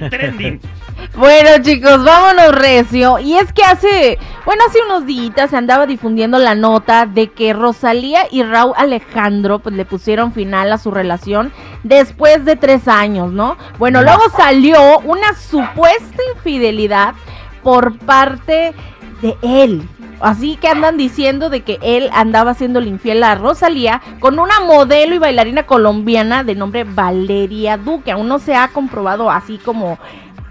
Bueno chicos, vámonos recio. Y es que hace, bueno, hace unos días se andaba difundiendo la nota de que Rosalía y Raúl Alejandro pues le pusieron final a su relación después de tres años, ¿no? Bueno, luego salió una supuesta infidelidad por parte de él. Así que andan diciendo de que él andaba haciendo infiel a Rosalía con una modelo y bailarina colombiana de nombre Valeria Duque. Aún no se ha comprobado así como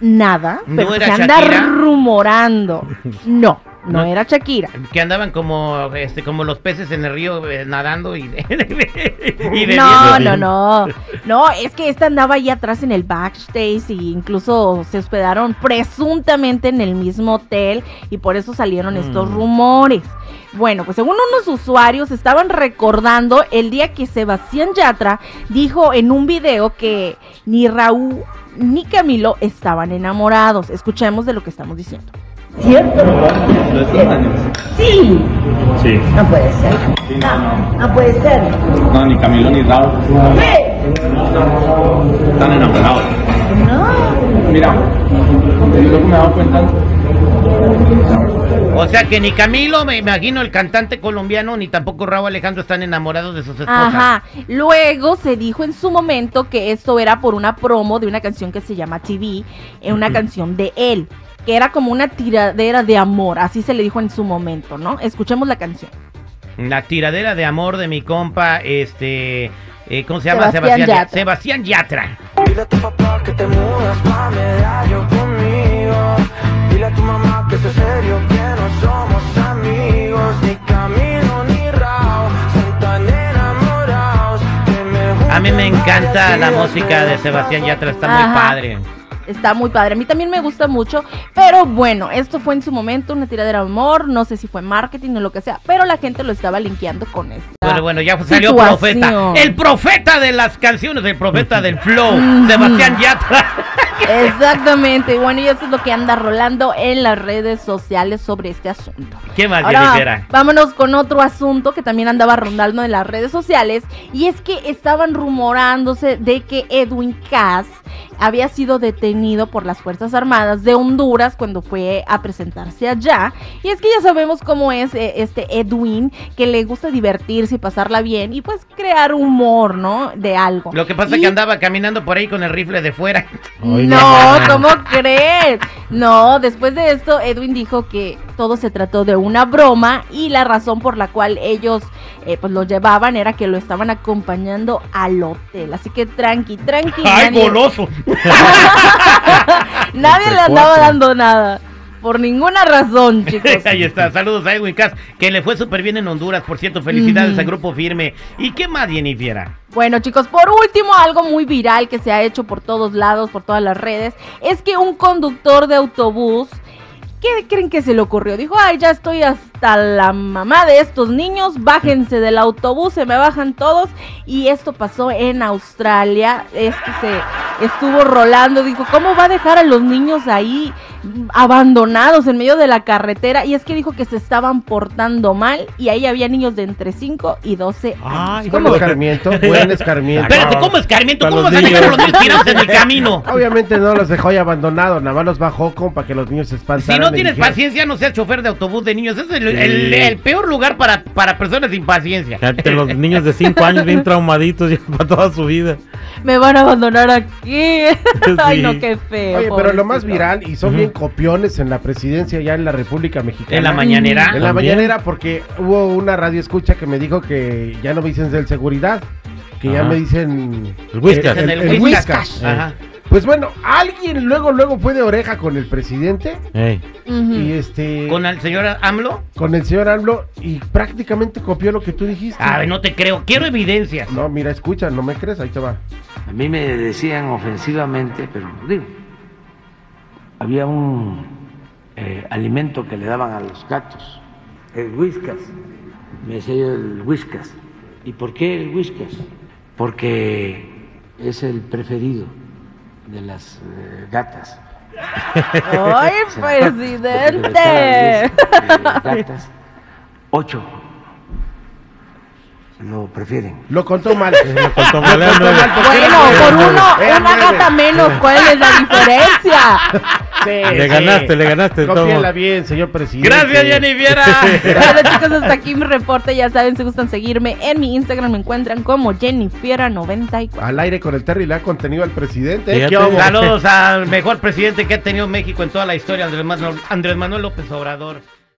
nada, pero se anda rumorando. No. No, era Shakira. Que andaban como este como los peces en el río eh, nadando y, y No, no, no. No, es que esta andaba ahí atrás en el backstage e incluso se hospedaron presuntamente en el mismo hotel y por eso salieron estos mm. rumores. Bueno, pues según unos usuarios estaban recordando el día que Sebastián Yatra dijo en un video que ni Raúl ni Camilo estaban enamorados. Escuchemos de lo que estamos diciendo. ¿Cierto? años? Sí. Sí. No puede ser. no, no. No puede ser. No, ni Camilo ni Raúl. ¿Qué? Están enamorados. No. Mira, lo que me he dado cuenta. O sea que ni Camilo, me imagino el cantante colombiano, ni tampoco Raúl Alejandro están enamorados de sus esposas. Ajá. Luego se dijo en su momento que esto era por una promo de una canción que se llama TV, en una canción de él que era como una tiradera de amor, así se le dijo en su momento, ¿no? Escuchemos la canción. La tiradera de amor de mi compa, este, eh, ¿cómo se llama? Sebastián, Yatra. Sebastián Yatra. Dile a tu papá que te mudas pa' medallo conmigo. Dile a tu mamá que es serio, que no somos amigos, ni camino ni rao, son tan enamorados. a mí me encanta la música de Sebastián Yatra, está muy padre está muy padre. A mí también me gusta mucho, pero bueno, esto fue en su momento una tiradera de amor, no sé si fue marketing o lo que sea, pero la gente lo estaba linkeando con esto. Bueno, bueno, ya salió profeta. El profeta de las canciones, el profeta del flow, Sebastián Yatra. Exactamente, bueno, y eso es lo que anda rolando en las redes sociales sobre este asunto. ¿Qué más, Ahora, Vámonos con otro asunto que también andaba rondando en las redes sociales, y es que estaban rumorándose de que Edwin Cass había sido detenido por las Fuerzas Armadas de Honduras cuando fue a presentarse allá. Y es que ya sabemos cómo es eh, este Edwin, que le gusta divertirse y pasarla bien y pues crear humor, ¿no? De algo. Lo que pasa es que andaba caminando por ahí con el rifle de fuera. no, ¿cómo crees? No, después de esto, Edwin dijo que todo se trató de una broma y la razón por la cual ellos eh, pues lo llevaban era que lo estaban acompañando al hotel. Así que tranqui, tranqui. ¡Ay, goloso! nadie le andaba dando nada. Por ninguna razón, chicos. Ahí está. Saludos a Edwin Cass, que le fue súper bien en Honduras. Por cierto, felicidades al Grupo Firme. ¿Y qué más, Jennifer? Bueno, chicos, por último, algo muy viral que se ha hecho por todos lados, por todas las redes, es que un conductor de autobús ¿Qué creen que se le ocurrió? Dijo, ay, ya estoy hasta la mamá de estos niños, bájense del autobús, se me bajan todos. Y esto pasó en Australia, esto se estuvo rolando, dijo, ¿cómo va a dejar a los niños ahí abandonados en medio de la carretera? Y es que dijo que se estaban portando mal y ahí había niños de entre 5 y 12 años. ¿Cómo escarmiento? Buen escarmiento. Espérate, ¿cómo escarmiento? ¿Cómo vas a dejar a los niños tirados en el camino? Obviamente no los dejó ahí abandonados, nada más los bajó como para que los niños se espantaran tienes paciencia, no seas chofer de autobús de niños. Es el, peor lugar para, para personas sin paciencia. los niños de 5 años bien traumaditos ya para toda su vida. Me van a abandonar aquí. Ay, no, qué feo. Oye, pero lo más viral, y son bien copiones en la presidencia ya en la República Mexicana. ¿En la mañanera? En la mañanera, porque hubo una radio escucha que me dijo que ya no me dicen del seguridad, que ya me dicen... El Whiskas. El, el, Ajá. Pues bueno, alguien luego, luego fue de oreja con el presidente. Y este. ¿Con el señor AMLO? Con el señor AMLO y prácticamente copió lo que tú dijiste. Ay, no te creo. Quiero evidencias. No, mira, escucha, no me crees, ahí te va. A mí me decían ofensivamente, pero digo, había un eh, alimento que le daban a los gatos, el whiskas. Me decía yo el whiskas. ¿Y por qué el whiskas? Porque es el preferido de las eh, gatas. ¡Ay, presidente! Eh, gatas, ocho lo prefieren. Lo contó mal. Lo contó mal. Bueno, por uno, una gata menos, ¿cuál es la diferencia? Sí, le ganaste, le ganaste. Confíenla bien, señor presidente. Gracias, Jenny Viera. bueno, chicos, hasta aquí mi reporte. Ya saben, si gustan seguirme en mi Instagram, me encuentran como Jennifiera94. Al aire con el Terry le ha contenido al presidente. Saludos al mejor presidente que ha tenido México en toda la historia, Andrés Manuel, Andrés Manuel López Obrador.